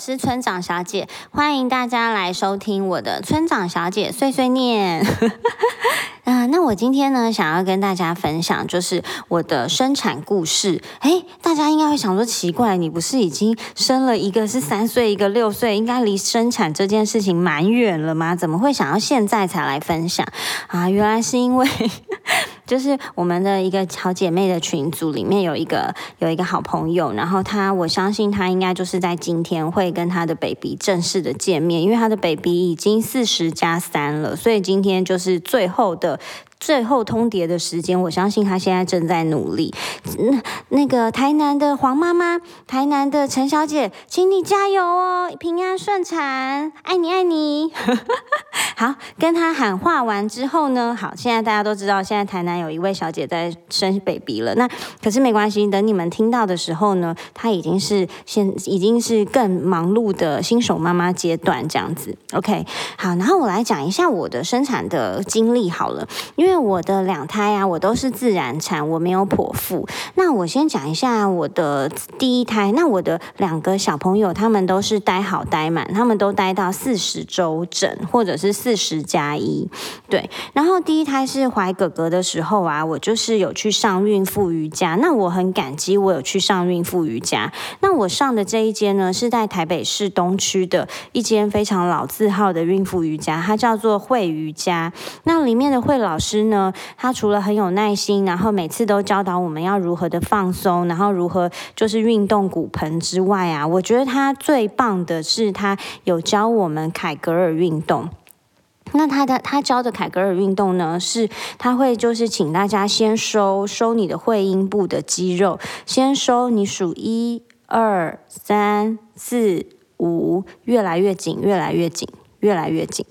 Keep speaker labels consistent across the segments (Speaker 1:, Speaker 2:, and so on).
Speaker 1: 是村长小姐，欢迎大家来收听我的村长小姐碎碎念。啊，那我今天呢，想要跟大家分享就是我的生产故事。诶，大家应该会想说奇怪，你不是已经生了一个是三岁，一个六岁，应该离生产这件事情蛮远了吗？怎么会想要现在才来分享啊？原来是因为。就是我们的一个好姐妹的群组里面有一个有一个好朋友，然后她我相信她应该就是在今天会跟她的 baby 正式的见面，因为她的 baby 已经四十加三了，所以今天就是最后的。最后通牒的时间，我相信他现在正在努力。那那个台南的黄妈妈，台南的陈小姐，请你加油哦，平安顺产，爱你爱你。好，跟他喊话完之后呢，好，现在大家都知道，现在台南有一位小姐在生 baby 了。那可是没关系，等你们听到的时候呢，她已经是现已经是更忙碌的新手妈妈阶段这样子。OK，好，然后我来讲一下我的生产的经历好了，因为。因为我的两胎啊，我都是自然产，我没有剖腹。那我先讲一下我的第一胎。那我的两个小朋友，他们都是待好待满，他们都待到四十周整，或者是四十加一。对，然后第一胎是怀哥哥的时候啊，我就是有去上孕妇瑜伽。那我很感激我有去上孕妇瑜伽。那我上的这一间呢，是在台北市东区的一间非常老字号的孕妇瑜伽，它叫做慧瑜伽。那里面的慧老师。呢，他除了很有耐心，然后每次都教导我们要如何的放松，然后如何就是运动骨盆之外啊，我觉得他最棒的是他有教我们凯格尔运动。那他的他教的凯格尔运动呢，是他会就是请大家先收收你的会阴部的肌肉，先收你数一二三四五，越来越紧，越来越紧，越来越紧，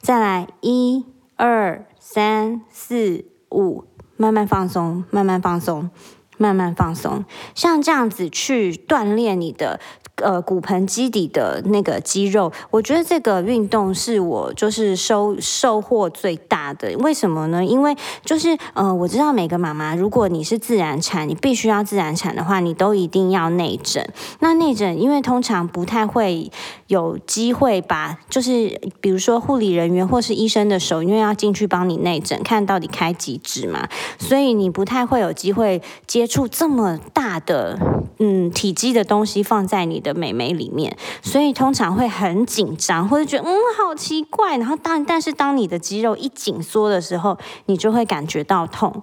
Speaker 1: 再来一二。三四五，慢慢放松，慢慢放松，慢慢放松，像这样子去锻炼你的。呃，骨盆基底的那个肌肉，我觉得这个运动是我就是收收获最大的。为什么呢？因为就是呃，我知道每个妈妈，如果你是自然产，你必须要自然产的话，你都一定要内诊。那内诊，因为通常不太会有机会把，就是比如说护理人员或是医生的手，因为要进去帮你内诊，看到底开几指嘛，所以你不太会有机会接触这么大的嗯体积的东西放在你的。的美眉里面，所以通常会很紧张，或者觉得嗯好奇怪。然后当但是当你的肌肉一紧缩的时候，你就会感觉到痛。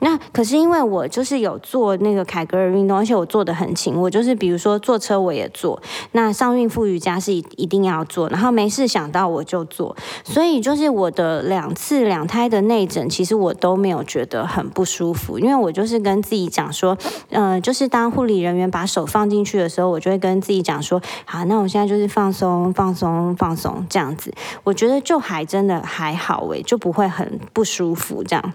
Speaker 1: 那可是因为我就是有做那个凯格尔运动，而且我做的很勤。我就是比如说坐车我也做，那上孕妇瑜伽是一一定要做，然后没事想到我就做。所以就是我的两次两胎的内诊，其实我都没有觉得很不舒服，因为我就是跟自己讲说，嗯，就是当护理人员把手放进去的时候，我就会跟自己讲说，好，那我现在就是放松、放松、放松这样子，我觉得就还真的还好诶，就不会很不舒服这样。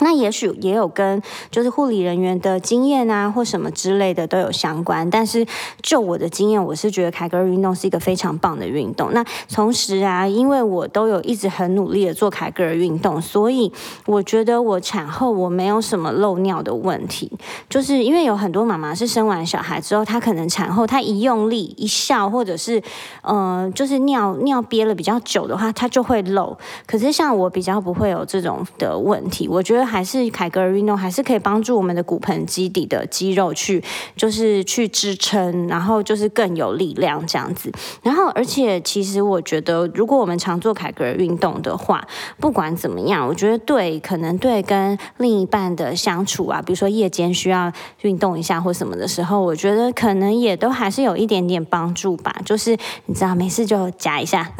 Speaker 1: 那也许也有跟就是护理人员的经验啊，或什么之类的都有相关。但是就我的经验，我是觉得凯格尔运动是一个非常棒的运动。那同时啊，因为我都有一直很努力的做凯格尔运动，所以我觉得我产后我没有什么漏尿的问题。就是因为有很多妈妈是生完小孩之后，她可能产后她一用力一笑，或者是呃，就是尿尿憋了比较久的话，她就会漏。可是像我比较不会有这种的问题，我觉得。还是凯格尔运动还是可以帮助我们的骨盆基底的肌肉去，就是去支撑，然后就是更有力量这样子。然后，而且其实我觉得，如果我们常做凯格尔运动的话，不管怎么样，我觉得对，可能对跟另一半的相处啊，比如说夜间需要运动一下或什么的时候，我觉得可能也都还是有一点点帮助吧。就是你知道，没事就夹一下。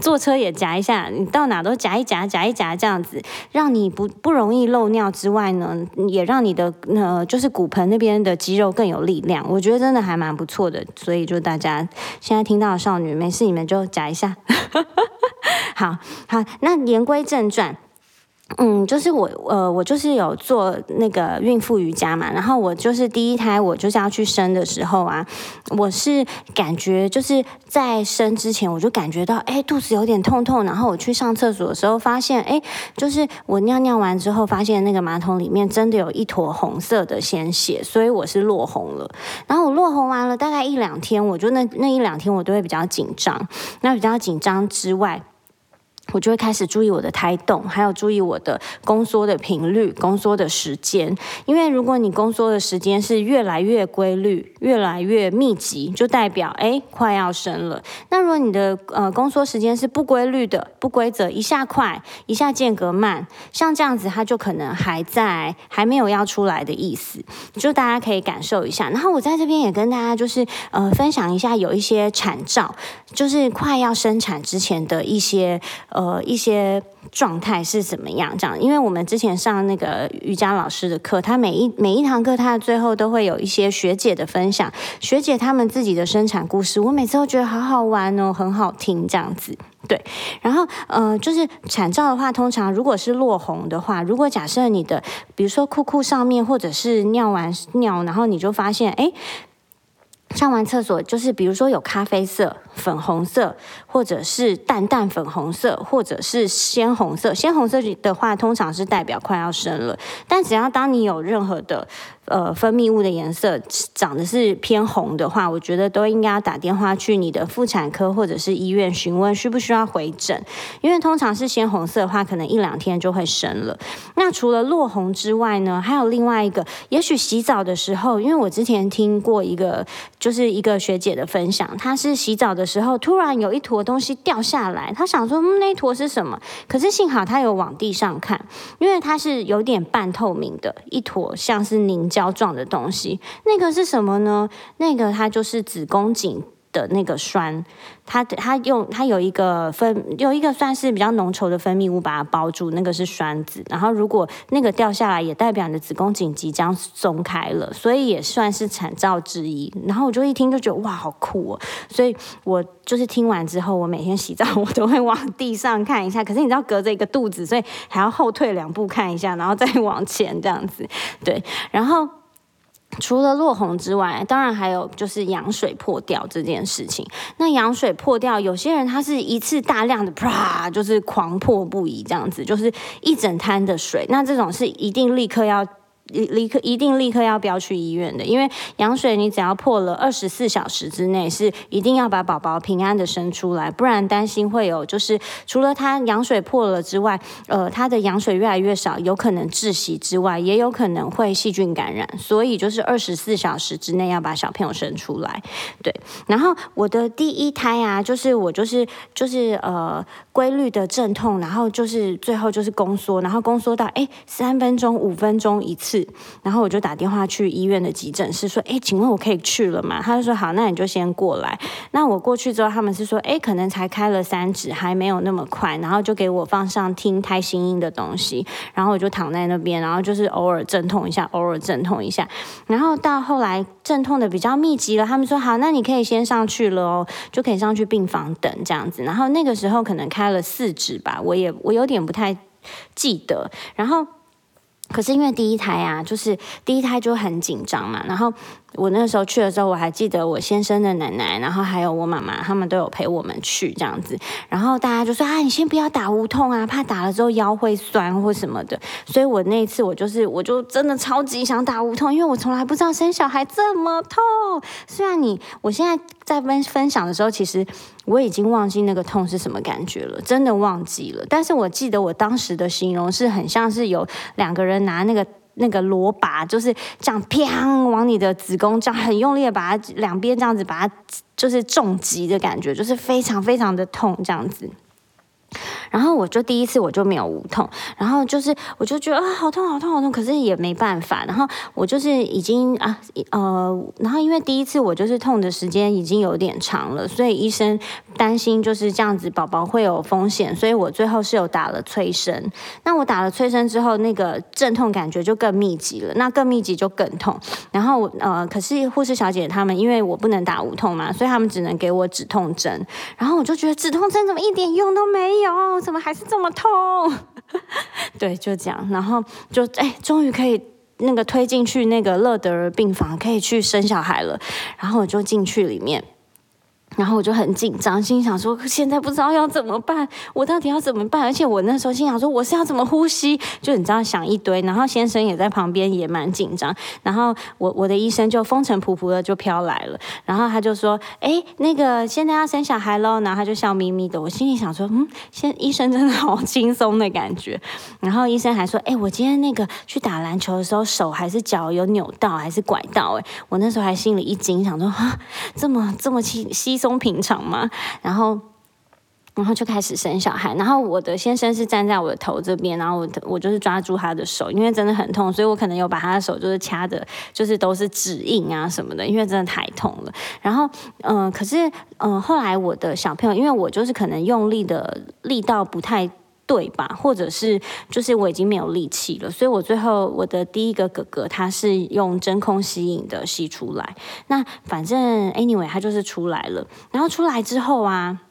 Speaker 1: 坐车也夹一下，你到哪都夹一夹，夹一夹这样子，让你不不容易漏尿之外呢，也让你的呃就是骨盆那边的肌肉更有力量。我觉得真的还蛮不错的，所以就大家现在听到少女，没事你们就夹一下。好好，那言归正传。嗯，就是我，呃，我就是有做那个孕妇瑜伽嘛，然后我就是第一胎，我就是要去生的时候啊，我是感觉就是在生之前，我就感觉到，哎，肚子有点痛痛，然后我去上厕所的时候，发现，哎，就是我尿尿完之后，发现那个马桶里面真的有一坨红色的鲜血，所以我是落红了。然后我落红完了，大概一两天，我就那那一两天我都会比较紧张，那比较紧张之外。我就会开始注意我的胎动，还有注意我的宫缩的频率、宫缩的时间。因为如果你宫缩的时间是越来越规律、越来越密集，就代表哎快要生了。那如果你的呃宫缩时间是不规律的、不规则，一下快，一下间隔慢，像这样子，它就可能还在还没有要出来的意思。就大家可以感受一下。然后我在这边也跟大家就是呃分享一下，有一些产兆，就是快要生产之前的一些。呃一些状态是怎么样？这样，因为我们之前上那个瑜伽老师的课，他每一每一堂课，他的最后都会有一些学姐的分享，学姐他们自己的生产故事，我每次都觉得好好玩哦，很好听这样子。对，然后呃，就是产照的话，通常如果是落红的话，如果假设你的，比如说裤裤上面，或者是尿完尿，然后你就发现，哎。上完厕所，就是比如说有咖啡色、粉红色，或者是淡淡粉红色，或者是鲜红色。鲜红色的话，通常是代表快要生了。但只要当你有任何的。呃，分泌物的颜色长得是偏红的话，我觉得都应该要打电话去你的妇产科或者是医院询问需不需要回诊，因为通常是鲜红色的话，可能一两天就会生了。那除了落红之外呢，还有另外一个，也许洗澡的时候，因为我之前听过一个，就是一个学姐的分享，她是洗澡的时候突然有一坨东西掉下来，她想说，嗯，那坨是什么？可是幸好她有往地上看，因为它是有点半透明的一坨，像是凝胶。胶状的东西，那个是什么呢？那个它就是子宫颈的那个栓，它它用它有一个分有一个算是比较浓稠的分泌物把它包住，那个是栓子。然后如果那个掉下来，也代表你的子宫颈即将松开了，所以也算是产兆之一。然后我就一听就觉得哇，好酷哦！所以我就是听完之后，我每天洗澡我都会往地上看一下。可是你知道隔着一个肚子，所以还要后退两步看一下，然后再往前这样子。对，然后。除了落红之外，当然还有就是羊水破掉这件事情。那羊水破掉，有些人他是一次大量的啪，就是狂破不已，这样子就是一整滩的水。那这种是一定立刻要。立刻一定立刻要不要去医院的，因为羊水你只要破了二十四小时之内是一定要把宝宝平安的生出来，不然担心会有就是除了他羊水破了之外，呃，他的羊水越来越少，有可能窒息之外，也有可能会细菌感染，所以就是二十四小时之内要把小朋友生出来。对，然后我的第一胎啊，就是我就是就是呃规律的阵痛，然后就是最后就是宫缩，然后宫缩到哎三分钟五分钟一次。然后我就打电话去医院的急诊室，说：“哎，请问我可以去了吗？”他就说：“好，那你就先过来。”那我过去之后，他们是说：“哎，可能才开了三指，还没有那么快。”然后就给我放上听胎心音的东西，然后我就躺在那边，然后就是偶尔阵痛一下，偶尔阵痛一下。然后到后来阵痛的比较密集了，他们说：“好，那你可以先上去了哦，就可以上去病房等这样子。”然后那个时候可能开了四指吧，我也我有点不太记得。然后。可是因为第一胎啊，就是第一胎就很紧张嘛，然后。我那时候去的时候，我还记得我先生的奶奶，然后还有我妈妈，他们都有陪我们去这样子。然后大家就说啊，你先不要打无痛啊，怕打了之后腰会酸或什么的。所以我那一次我就是，我就真的超级想打无痛，因为我从来不知道生小孩这么痛。虽然你我现在在分分享的时候，其实我已经忘记那个痛是什么感觉了，真的忘记了。但是我记得我当时的形容是很像是有两个人拿那个。那个罗把就是这样，砰，往你的子宫这样很用力的把它两边这样子把它就是重击的感觉，就是非常非常的痛这样子。然后我就第一次我就没有无痛，然后就是我就觉得啊好痛好痛好痛，可是也没办法。然后我就是已经啊呃，然后因为第一次我就是痛的时间已经有点长了，所以医生担心就是这样子宝宝会有风险，所以我最后是有打了催生。那我打了催生之后，那个阵痛感觉就更密集了，那更密集就更痛。然后呃，可是护士小姐他们因为我不能打无痛嘛，所以他们只能给我止痛针。然后我就觉得止痛针怎么一点用都没有。有怎么还是这么痛？对，就这样，然后就哎，终于可以那个推进去那个乐德儿病房，可以去生小孩了。然后我就进去里面。然后我就很紧张，心想说现在不知道要怎么办，我到底要怎么办？而且我那时候心想说我是要怎么呼吸，就你知道想一堆。然后先生也在旁边也蛮紧张。然后我我的医生就风尘仆仆的就飘来了，然后他就说：“哎，那个现在要生小孩喽。”然后他就笑眯眯的。我心里想说：“嗯，现医生真的好轻松的感觉。”然后医生还说：“哎，我今天那个去打篮球的时候手还是脚有扭到还是拐到？”哎，我那时候还心里一惊，想说：“啊，这么这么轻稀松。”平常嘛，然后，然后就开始生小孩。然后我的先生是站在我的头这边，然后我我就是抓住他的手，因为真的很痛，所以我可能有把他的手就是掐的，就是都是指印啊什么的，因为真的太痛了。然后，嗯，可是，嗯，后来我的小朋友，因为我就是可能用力的力道不太。对吧？或者是就是我已经没有力气了，所以我最后我的第一个哥哥他是用真空吸引的吸出来。那反正 anyway 他就是出来了，然后出来之后啊。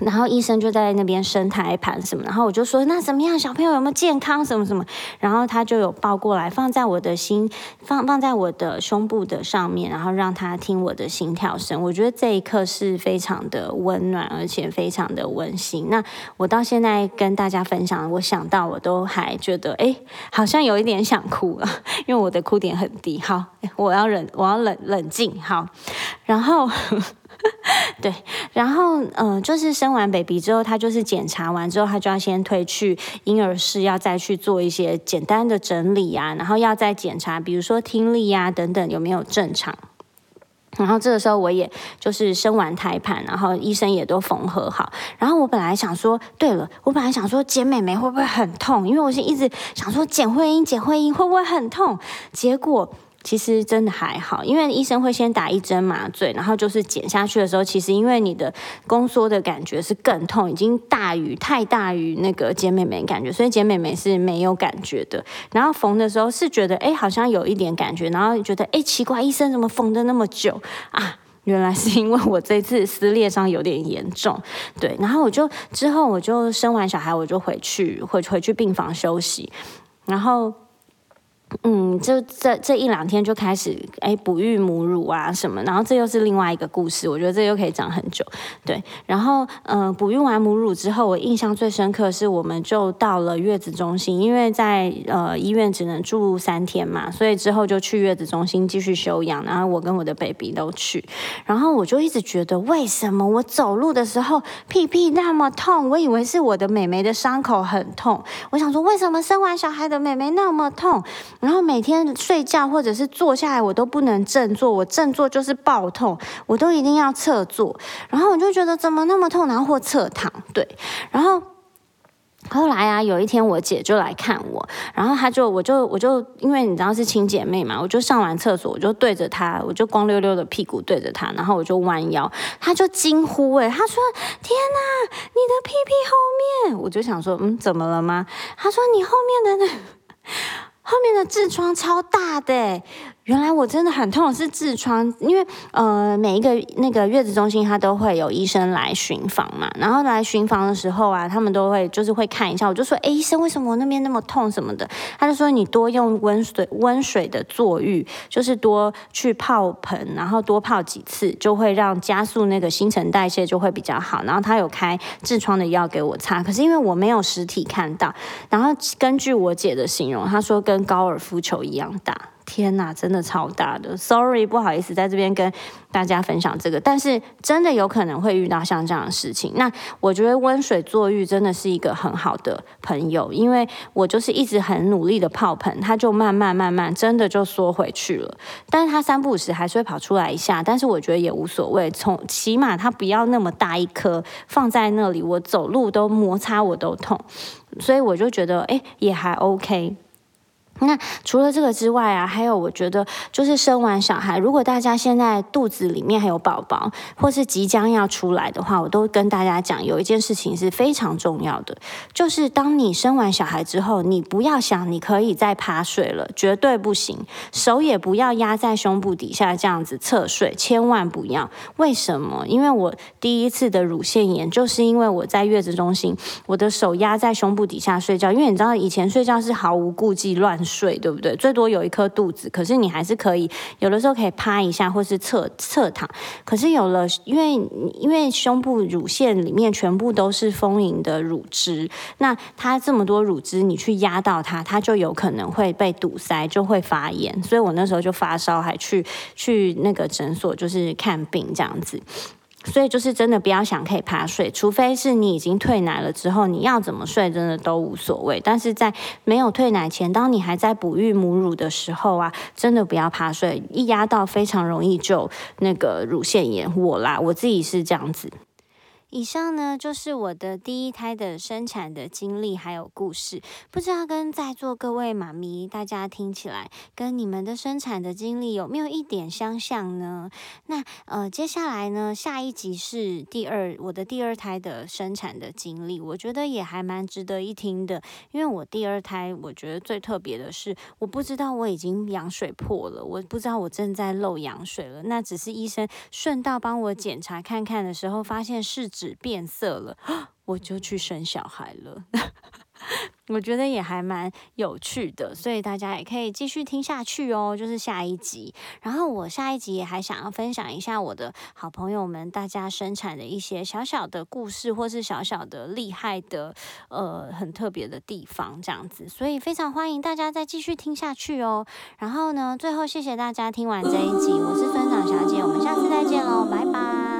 Speaker 1: 然后医生就在那边生胎盘什么，然后我就说那怎么样，小朋友有没有健康什么什么？然后他就有抱过来，放在我的心，放放在我的胸部的上面，然后让他听我的心跳声。我觉得这一刻是非常的温暖，而且非常的温馨。那我到现在跟大家分享，我想到我都还觉得，哎，好像有一点想哭了，因为我的哭点很低。好，我要忍，我要冷冷静。好，然后。对，然后嗯，就是生完 baby 之后，他就是检查完之后，他就要先推去婴儿室，要再去做一些简单的整理啊，然后要再检查，比如说听力呀等等有没有正常。然后这个时候我也就是生完胎盘，然后医生也都缝合好。然后我本来想说，对了，我本来想说剪美眉会不会很痛？因为我是一直想说剪会阴，剪会阴会不会很痛？结果。其实真的还好，因为医生会先打一针麻醉，然后就是剪下去的时候，其实因为你的宫缩的感觉是更痛，已经大于太大于那个剪美眉感觉，所以剪美眉是没有感觉的。然后缝的时候是觉得哎好像有一点感觉，然后觉得哎奇怪，医生怎么缝的那么久啊？原来是因为我这次撕裂伤有点严重，对。然后我就之后我就生完小孩，我就回去回回去病房休息，然后。嗯，就这这一两天就开始哎哺育母乳啊什么，然后这又是另外一个故事，我觉得这又可以讲很久。对，然后嗯，哺育完母乳之后，我印象最深刻是我们就到了月子中心，因为在呃医院只能住三天嘛，所以之后就去月子中心继续休养。然后我跟我的 baby 都去，然后我就一直觉得为什么我走路的时候屁屁那么痛？我以为是我的美眉的伤口很痛，我想说为什么生完小孩的美眉那么痛？然后每天睡觉或者是坐下来，我都不能正坐，我正坐就是爆痛，我都一定要侧坐。然后我就觉得怎么那么痛，然后或侧躺，对。然后后来啊，有一天我姐就来看我，然后她就我就我就因为你知道是亲姐妹嘛，我就上完厕所，我就对着她，我就光溜溜的屁股对着她，然后我就弯腰，她就惊呼哎，她说：“天哪，你的屁屁后面！”我就想说：“嗯，怎么了吗？”她说：“你后面的那。”后面的痔疮超大的。原来我真的很痛，是痔疮，因为呃每一个那个月子中心，它都会有医生来巡房嘛，然后来巡房的时候啊，他们都会就是会看一下，我就说，哎，医生为什么我那边那么痛什么的？他就说你多用温水温水的坐浴，就是多去泡盆，然后多泡几次，就会让加速那个新陈代谢就会比较好。然后他有开痔疮的药给我擦，可是因为我没有实体看到，然后根据我姐的形容，她说跟高尔夫球一样大。天呐，真的超大的，sorry，不好意思，在这边跟大家分享这个，但是真的有可能会遇到像这样的事情。那我觉得温水坐浴真的是一个很好的朋友，因为我就是一直很努力的泡盆，它就慢慢慢慢真的就缩回去了。但是它三不五时还是会跑出来一下，但是我觉得也无所谓，从起码它不要那么大一颗放在那里，我走路都摩擦我都痛，所以我就觉得哎也还 OK。那除了这个之外啊，还有我觉得就是生完小孩，如果大家现在肚子里面还有宝宝，或是即将要出来的话，我都跟大家讲，有一件事情是非常重要的，就是当你生完小孩之后，你不要想你可以再趴睡了，绝对不行，手也不要压在胸部底下这样子侧睡，千万不要。为什么？因为我第一次的乳腺炎，就是因为我在月子中心，我的手压在胸部底下睡觉，因为你知道以前睡觉是毫无顾忌乱。睡对不对？最多有一颗肚子，可是你还是可以有的时候可以趴一下，或是侧侧躺。可是有了，因为因为胸部乳腺里面全部都是丰盈的乳汁，那它这么多乳汁，你去压到它，它就有可能会被堵塞，就会发炎。所以我那时候就发烧，还去去那个诊所就是看病这样子。所以就是真的不要想可以趴睡，除非是你已经退奶了之后，你要怎么睡真的都无所谓。但是在没有退奶前，当你还在哺育母乳的时候啊，真的不要趴睡，一压到非常容易就那个乳腺炎。我啦，我自己是这样子。以上呢就是我的第一胎的生产的经历还有故事，不知道跟在座各位妈咪大家听起来跟你们的生产的经历有没有一点相像呢？那呃接下来呢下一集是第二我的第二胎的生产的经历，我觉得也还蛮值得一听的，因为我第二胎我觉得最特别的是我不知道我已经羊水破了，我不知道我正在漏羊水了，那只是医生顺道帮我检查看看的时候发现是。纸变色了，我就去生小孩了。我觉得也还蛮有趣的，所以大家也可以继续听下去哦。就是下一集，然后我下一集也还想要分享一下我的好朋友们大家生产的一些小小的故事，或是小小的厉害的呃很特别的地方，这样子。所以非常欢迎大家再继续听下去哦。然后呢，最后谢谢大家听完这一集，我是村长小姐，我们下次再见喽，拜拜。